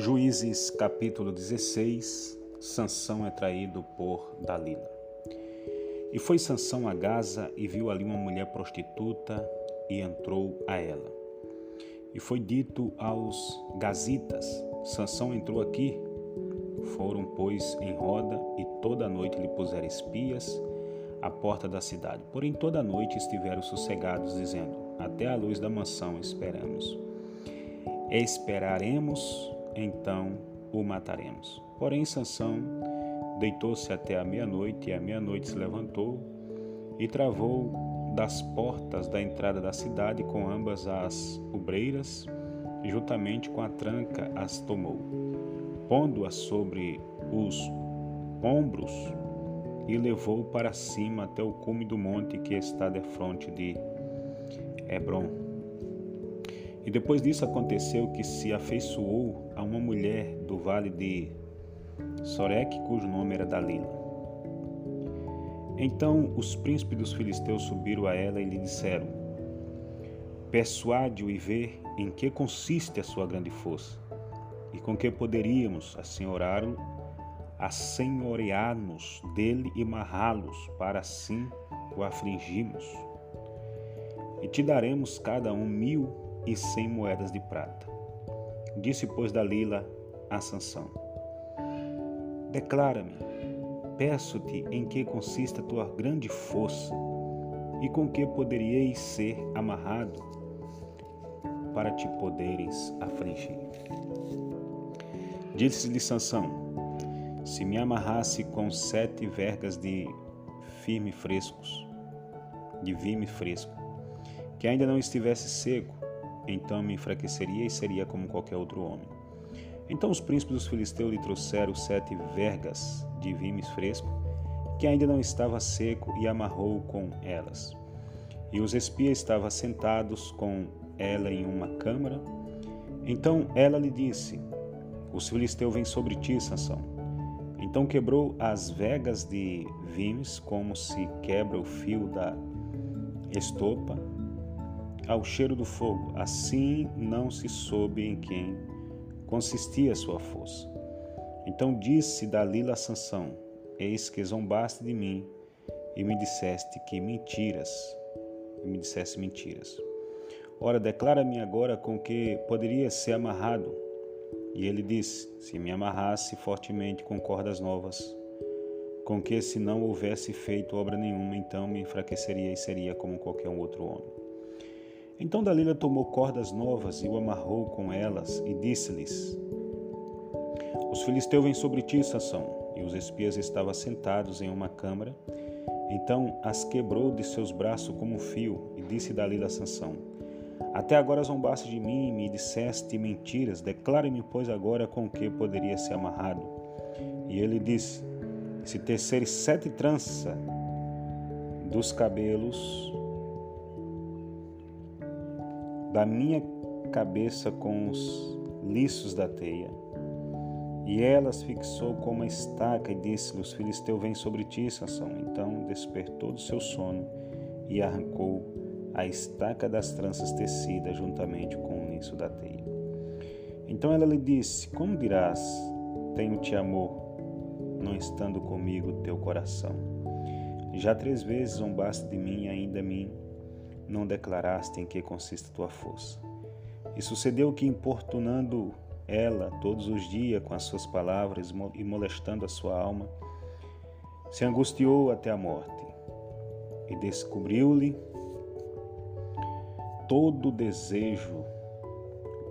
Juízes capítulo 16 Sansão é traído por Dalila. E foi Sansão a Gaza e viu ali uma mulher prostituta e entrou a ela. E foi dito aos gazitas: Sansão entrou aqui. Foram, pois, em roda e toda a noite lhe puseram espias à porta da cidade. Porém, toda a noite estiveram sossegados, dizendo: Até a luz da mansão esperamos. Esperaremos então o mataremos. Porém, Sansão deitou-se até a meia-noite, e à meia-noite se levantou e travou das portas da entrada da cidade com ambas as obreiras, juntamente com a tranca as tomou, pondo-as sobre os ombros e levou para cima até o cume do monte que está defronte de Hebron e depois disso aconteceu que se afeiçoou a uma mulher do vale de Sorek, cujo nome era Dalila. Então os príncipes dos filisteus subiram a ela e lhe disseram: Persuade-o e vê em que consiste a sua grande força, e com que poderíamos assenhorá-lo, assenhorear-nos dele e marrá-los, para assim o afligirmos. E te daremos cada um mil e cem moedas de prata. Disse, pois, Dalila a Sansão: Declara-me, peço-te em que consiste a tua grande força e com que poderíeis ser amarrado para te poderes afligir. Disse-lhe Sansão: Se me amarrasse com sete vergas de firme frescos, de vime fresco, que ainda não estivesse seco, então me enfraqueceria e seria como qualquer outro homem. Então os príncipes dos filisteus lhe trouxeram sete vergas de vimes fresco, que ainda não estava seco, e amarrou com elas. E os espias estavam sentados com ela em uma câmara. Então ela lhe disse: Os filisteus vêm sobre ti, Sansão. Então quebrou as vegas de vimes, como se quebra o fio da estopa, ao cheiro do fogo. Assim não se soube em quem consistia a sua força. Então disse Dalila a Sansão: Eis que zombaste de mim e me disseste que mentiras, e me disseste mentiras. Ora, declara-me agora com que poderia ser amarrado. E ele disse: Se me amarrasse fortemente com cordas novas, com que se não houvesse feito obra nenhuma, então me enfraqueceria e seria como qualquer outro homem. Então Dalila tomou cordas novas e o amarrou com elas e disse-lhes: Os filisteus vêm sobre ti, Sansão. E os espias estavam sentados em uma câmara. Então as quebrou de seus braços como um fio e disse Dalila a Sansão: Até agora zombaste de mim e me disseste mentiras. Declare-me, pois, agora com que poderia ser amarrado. E ele disse: Se teceres sete tranças dos cabelos da minha cabeça com os liços da teia. E elas fixou com uma estaca e disse-lhe: Os filisteus vêm sobre ti, Sansão. Então despertou do seu sono e arrancou a estaca das tranças tecidas juntamente com o liço da teia. Então ela lhe disse: Como dirás, tenho-te amor, não estando comigo teu coração? Já três vezes zombaste de mim e ainda mim não declaraste em que consiste tua força. E sucedeu que, importunando ela todos os dias com as suas palavras e molestando a sua alma, se angustiou até a morte e descobriu-lhe todo o desejo,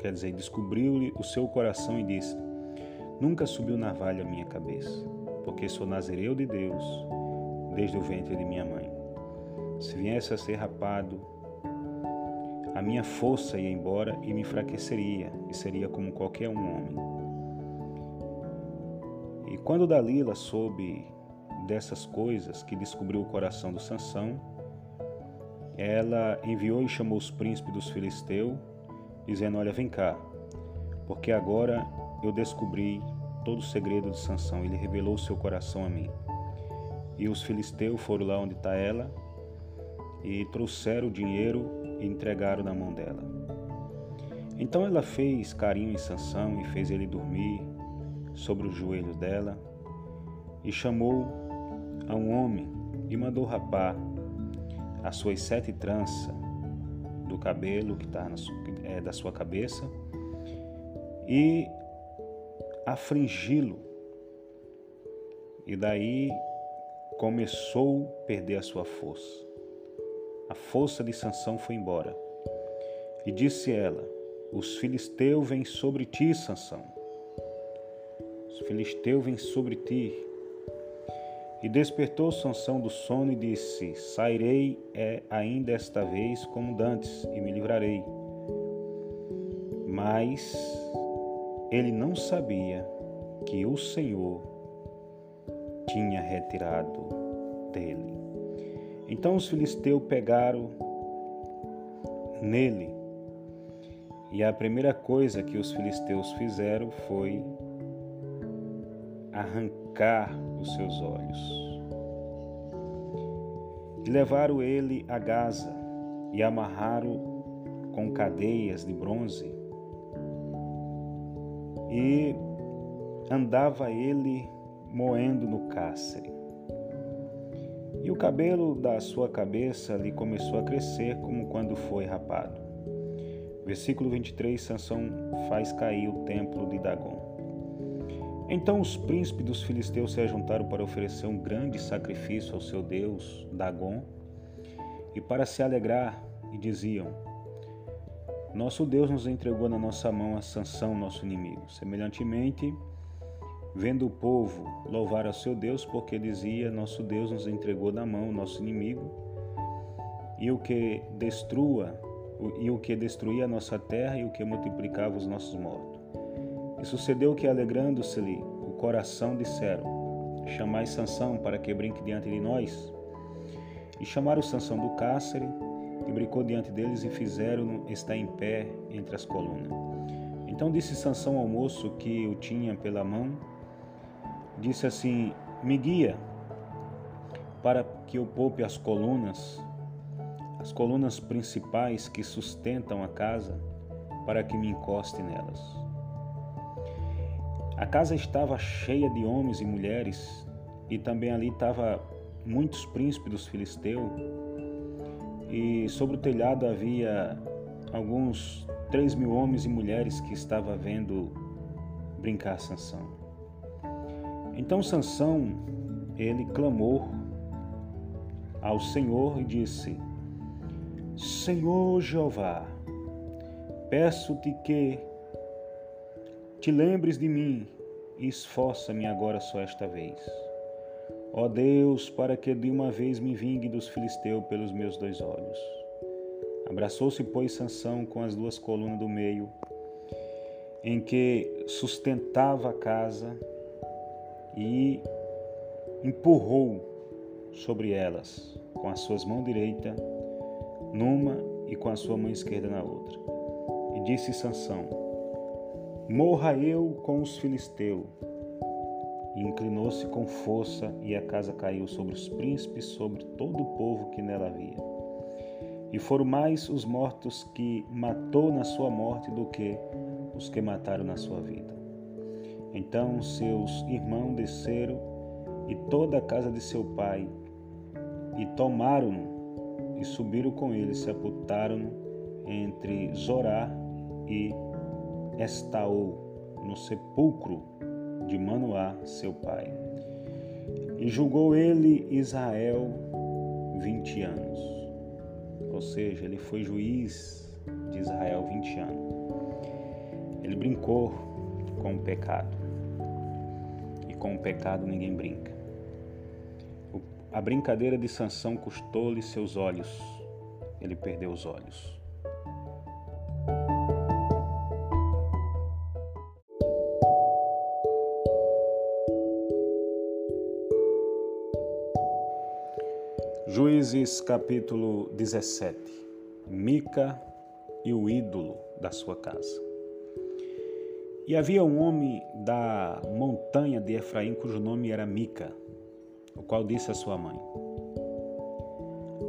quer dizer, descobriu-lhe o seu coração e disse: Nunca subiu navalha a minha cabeça, porque sou nazireu de Deus desde o ventre de minha mãe. Se viesse a ser rapado, a minha força ia embora e me enfraqueceria, e seria como qualquer um homem. E quando Dalila soube dessas coisas que descobriu o coração do Sansão, ela enviou e chamou os príncipes dos filisteus, dizendo: Olha, vem cá, porque agora eu descobri todo o segredo de Sansão. Ele revelou seu coração a mim. E os filisteus foram lá onde está ela e trouxeram o dinheiro e entregaram na mão dela. Então ela fez carinho em Sansão e fez ele dormir sobre os joelhos dela e chamou a um homem e mandou rapar as suas sete tranças do cabelo que está é, da sua cabeça e afringi-lo. E daí começou a perder a sua força. A força de Sansão foi embora. E disse ela: Os filisteus vêm sobre ti, Sansão. Os filisteus vêm sobre ti. E despertou Sansão do sono e disse: Sairei é, ainda esta vez como dantes e me livrarei. Mas ele não sabia que o Senhor tinha retirado dele. Então os filisteus pegaram nele, e a primeira coisa que os filisteus fizeram foi arrancar os seus olhos. E levaram ele a Gaza e amarraram com cadeias de bronze. E andava ele moendo no cárcere. E o cabelo da sua cabeça lhe começou a crescer como quando foi rapado. Versículo 23, Sansão faz cair o templo de Dagon. Então os príncipes dos filisteus se ajuntaram para oferecer um grande sacrifício ao seu deus, Dagon, e para se alegrar, e diziam: Nosso Deus nos entregou na nossa mão a Sansão, nosso inimigo. Semelhantemente, vendo o povo louvar a seu Deus, porque dizia: Nosso Deus nos entregou na mão nosso inimigo, e o que destrua, e o que destruía a nossa terra e o que multiplicava os nossos mortos. E sucedeu que, alegrando-se-lhe o coração, disseram: Chamai Sansão para que brinque diante de nós. E chamaram Sansão do cárcere, e brincou diante deles, e fizeram-no estar em pé entre as colunas. Então disse Sansão ao moço que o tinha pela mão, disse assim: Me guia para que eu poupe as colunas, as colunas principais que sustentam a casa, para que me encoste nelas. A casa estava cheia de homens e mulheres, e também ali estava muitos príncipes dos filisteus, e sobre o telhado havia alguns três mil homens e mulheres que estavam vendo brincar Sansão. Então Sansão, ele clamou ao Senhor e disse: Senhor Jeová, peço-te que te lembres de mim e esforça-me agora só esta vez. Ó Deus, para que de uma vez me vingue dos filisteus pelos meus dois olhos. Abraçou-se, pois, Sansão com as duas colunas do meio, em que sustentava a casa, e empurrou sobre elas com as suas mãos direita numa e com a sua mão esquerda na outra. E disse Sansão: Morra eu com os filisteus. E inclinou-se com força, e a casa caiu sobre os príncipes, sobre todo o povo que nela havia. E foram mais os mortos que matou na sua morte do que os que mataram na sua vida. Então seus irmãos desceram e toda a casa de seu pai, e tomaram-no e subiram com ele, sepultaram-no entre Zorá e Estaú, no sepulcro de Manoá, seu pai. E julgou ele Israel vinte anos. Ou seja, ele foi juiz de Israel vinte anos. Ele brincou com o pecado. Com o pecado ninguém brinca. A brincadeira de Sansão custou-lhe seus olhos. Ele perdeu os olhos. Juízes capítulo 17 Mica e o ídolo da sua casa. E havia um homem da montanha de Efraim cujo nome era Mica, o qual disse à sua mãe: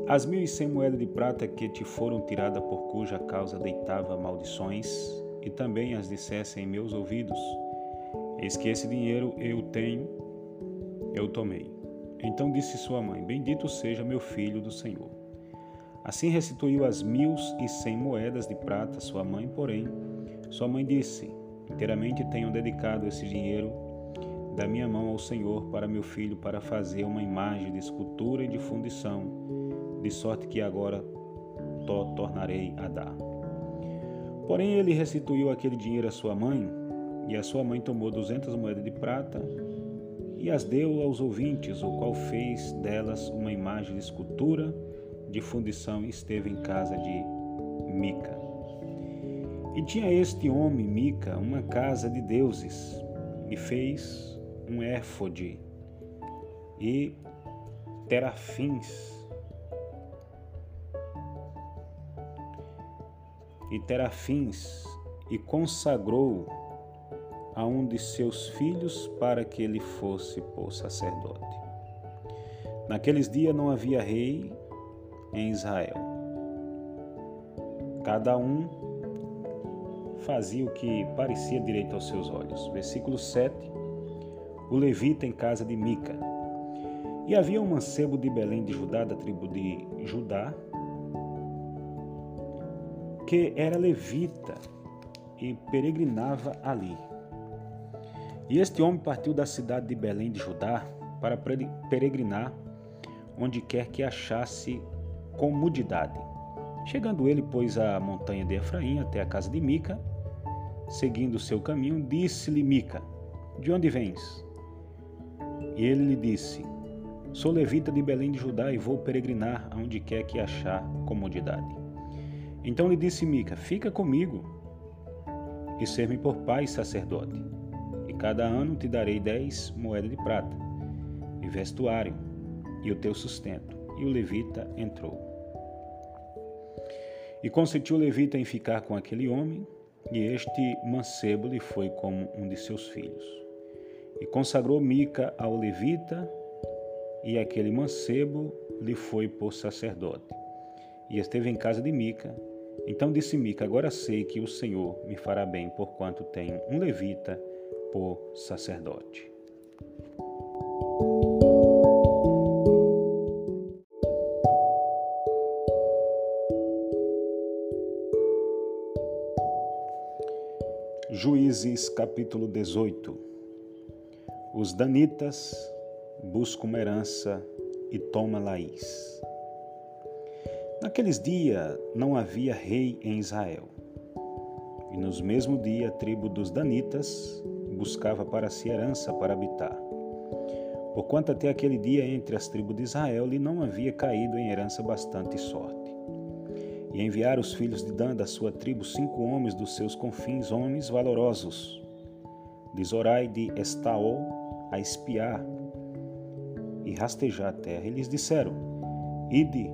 As mil e cem moedas de prata que te foram tiradas por cuja causa deitava maldições, e também as dissesse em meus ouvidos: Eis que esse dinheiro eu tenho, eu tomei. Então disse sua mãe: Bendito seja meu filho do Senhor. Assim restituiu as mil e cem moedas de prata sua mãe, porém, sua mãe disse: Inteiramente tenho dedicado esse dinheiro da minha mão ao Senhor para meu filho, para fazer uma imagem de escultura e de fundição, de sorte que agora to tornarei a dar. Porém, ele restituiu aquele dinheiro à sua mãe, e a sua mãe tomou duzentas moedas de prata e as deu aos ouvintes, o qual fez delas uma imagem de escultura de fundição e esteve em casa de Mica. E tinha este homem, Mica, uma casa de deuses, e fez um éfode e terafins e terafins e consagrou a um de seus filhos para que ele fosse por sacerdote. Naqueles dias não havia rei em Israel. Cada um fazia o que parecia direito aos seus olhos. Versículo 7. O levita em casa de Mica. E havia um mancebo de Belém de Judá, da tribo de Judá, que era levita e peregrinava ali. E este homem partiu da cidade de Belém de Judá para peregrinar onde quer que achasse comodidade. Chegando ele, pois, à montanha de Efraim até a casa de Mica, seguindo seu caminho, disse-lhe Mica: De onde vens? E ele lhe disse: Sou levita de Belém de Judá e vou peregrinar aonde quer que achar comodidade. Então lhe disse Mica: Fica comigo e ser-me por pai sacerdote. E cada ano te darei dez moedas de prata, e vestuário, e o teu sustento. E o levita entrou. E consentiu o levita em ficar com aquele homem, e este mancebo lhe foi como um de seus filhos. E consagrou Mica ao levita, e aquele mancebo lhe foi por sacerdote. E esteve em casa de Mica, então disse Mica: Agora sei que o Senhor me fará bem, porquanto tenho um levita por sacerdote. Juízes capítulo 18 Os danitas buscam uma herança e toma Laís. Naqueles dias não havia rei em Israel. E nos mesmos dias a tribo dos Danitas buscava para si herança para habitar. Porquanto até aquele dia entre as tribos de Israel lhe não havia caído em herança bastante sorte. E enviaram os filhos de Dan da sua tribo cinco homens dos seus confins, homens valorosos, de Zorai de Estaol, a espiar e rastejar a terra. E lhes disseram: Ide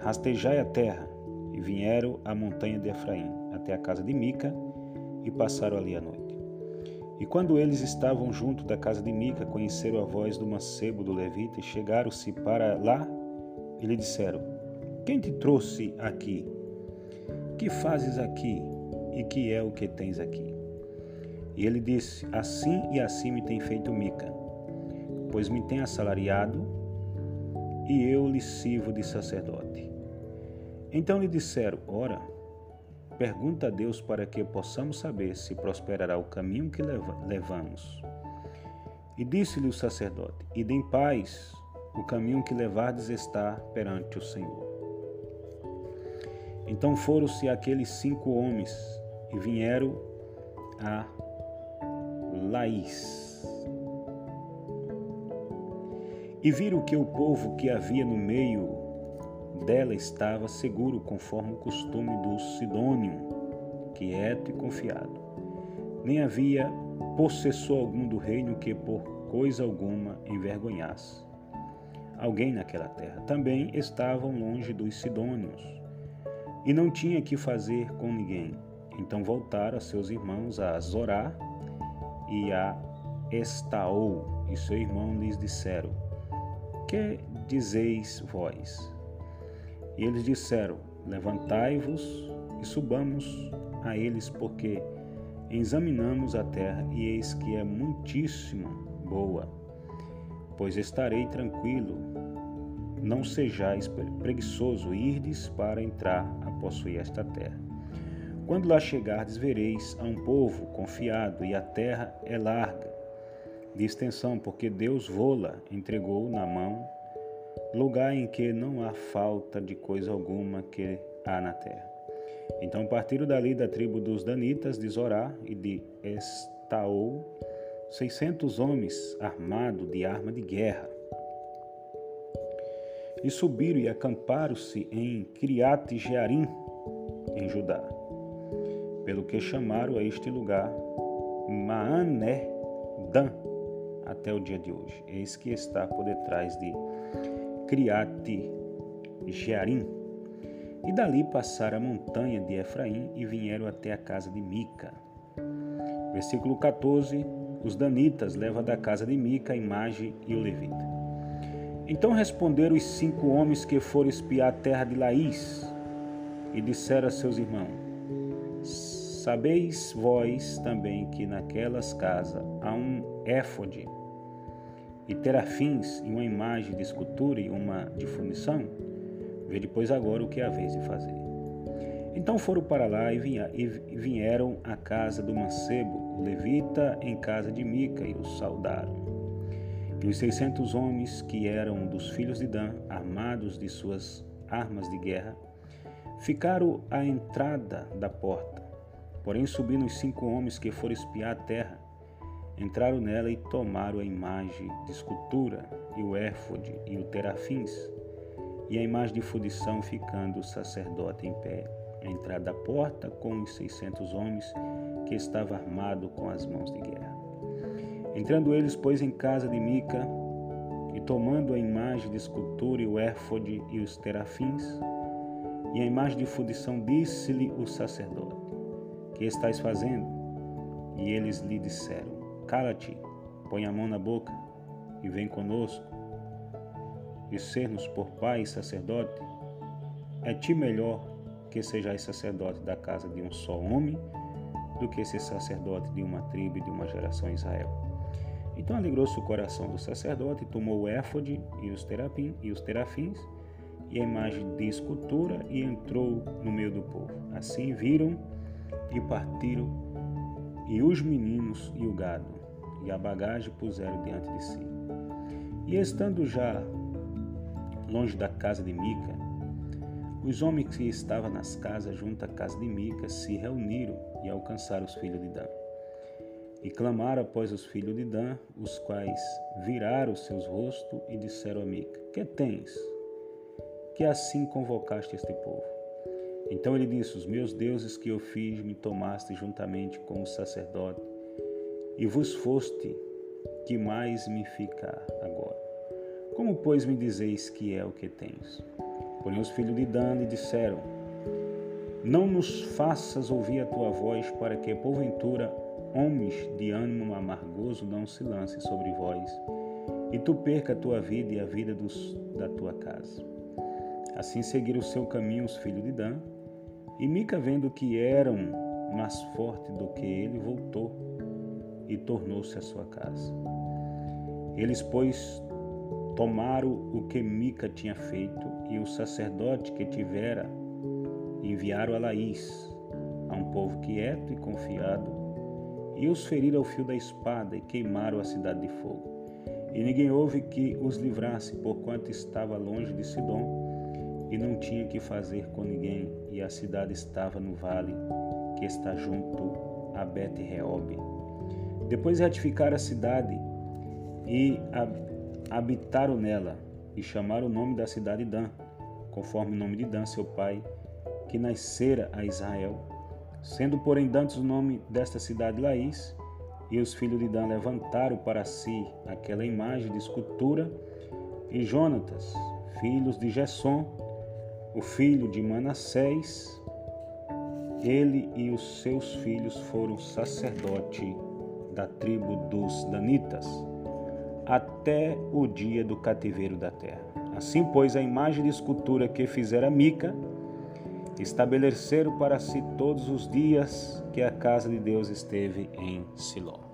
Rastejai a terra, e vieram à montanha de Efraim, até a casa de Mica, e passaram ali a noite. E quando eles estavam junto da casa de Mica, conheceram a voz do mancebo do levita, e chegaram-se para lá, e lhe disseram: Quem te trouxe aqui? Que fazes aqui? E que é o que tens aqui? E ele disse: Assim e assim me tem feito Mica, pois me tem assalariado, e eu lhe sirvo de sacerdote. Então lhe disseram: Ora, pergunta a Deus para que possamos saber se prosperará o caminho que levamos. E disse-lhe o sacerdote: Ide em paz, o caminho que levardes está perante o Senhor. Então foram-se aqueles cinco homens e vieram a Laís. E viram que o povo que havia no meio dela estava seguro, conforme o costume do Sidônio, quieto e confiado. Nem havia possessor algum do reino que por coisa alguma envergonhasse alguém naquela terra. Também estavam longe dos Sidônios e não tinha que fazer com ninguém. Então voltaram a seus irmãos a Zorá e a Estaol, e seu irmão lhes disseram: Que dizeis vós? E eles disseram: Levantai-vos e subamos a eles, porque examinamos a terra e eis que é muitíssimo boa. Pois estarei tranquilo, não sejais preguiçoso, irdes para entrar a possuir esta terra. Quando lá chegardes, vereis a um povo confiado, e a terra é larga, de extensão, porque Deus vô-la entregou na mão, lugar em que não há falta de coisa alguma que há na terra. Então partiram dali da tribo dos Danitas, de Zorá e de Estaol, seiscentos homens armados de arma de guerra. E subiram e acamparam-se em Criate Jearim, em Judá. Pelo que chamaram a este lugar Maané Dan, até o dia de hoje. Eis que está por detrás de Criate Jearim. E dali passaram a montanha de Efraim e vieram até a casa de Mica. Versículo 14: Os danitas levam da casa de Mica a imagem e o levita. Então responderam os cinco homens que foram espiar a terra de Laís e disseram a seus irmãos: Sabeis vós também que naquelas casas há um éfode e terafins e uma imagem de escultura e uma de fundição? Vê depois agora o que é a vez de fazer. Então foram para lá e vieram à casa do mancebo, o levita, em casa de Mica, e o saudaram. E os seiscentos homens que eram dos filhos de Dan, armados de suas armas de guerra, ficaram à entrada da porta. Porém subiram os cinco homens que foram espiar a terra, entraram nela e tomaram a imagem de escultura, e o éfode, e o terafins, e a imagem de fundição ficando o sacerdote em pé, à entrada da porta com os seiscentos homens que estava armado com as mãos de guerra. Entrando eles, pois, em casa de Mica, e tomando a imagem de escultura e o éfode e os terafins, e a imagem de fundição, disse-lhe o sacerdote: Que estás fazendo? E eles lhe disseram: Cala-te, põe a mão na boca e vem conosco e ser-nos por pai e sacerdote, é ti melhor que sejais sacerdote da casa de um só homem do que ser sacerdote de uma tribo e de uma geração Israel. Então alegrou-se o coração do sacerdote, tomou o éfode e os, terapim, e os terafins e a imagem de escultura e entrou no meio do povo. Assim viram e partiram e os meninos e o gado e a bagagem puseram diante de si. E estando já longe da casa de Mica, os homens que estavam nas casas junto à casa de Mica se reuniram e alcançaram os filhos de Dan. E clamaram após os filhos de Dan, os quais viraram seus rostos e disseram a Mica: Que tens? Que assim convocaste este povo? Então ele disse: Os meus deuses que eu fiz me tomaste juntamente com o sacerdote, e vos foste, que mais me fica agora? Como, pois, me dizeis que é o que tens? Porém, os filhos de Dan lhe disseram: Não nos faças ouvir a tua voz, para que, porventura, homens de ânimo amargoso não se lancem sobre vós, e tu perca a tua vida e a vida dos, da tua casa. Assim seguiram o seu caminho os filhos de Dan, e Mica, vendo que eram mais fortes do que ele, voltou e tornou-se à sua casa. Eles, pois, tomaram o que Mica tinha feito e o sacerdote que tivera enviaram a Laís, a um povo quieto e confiado, e os feriram ao fio da espada e queimaram a cidade de fogo. E ninguém houve que os livrasse, porquanto estava longe de Sidom e não tinha que fazer com ninguém, e a cidade estava no vale que está junto a Bet-Reob. Depois retificaram a cidade e habitaram nela e chamaram o nome da cidade Dan, conforme o nome de Dan, seu pai, que nascera a Israel. Sendo, porém, dantes o nome desta cidade Laís, e os filhos de Dan levantaram para si aquela imagem de escultura, e Jonatas, filhos de Gesson, o filho de Manassés, ele e os seus filhos foram sacerdote da tribo dos Danitas até o dia do cativeiro da terra. Assim, pois, a imagem de escultura que fizera Mica estabeleceram para si todos os dias que a casa de Deus esteve em Siló.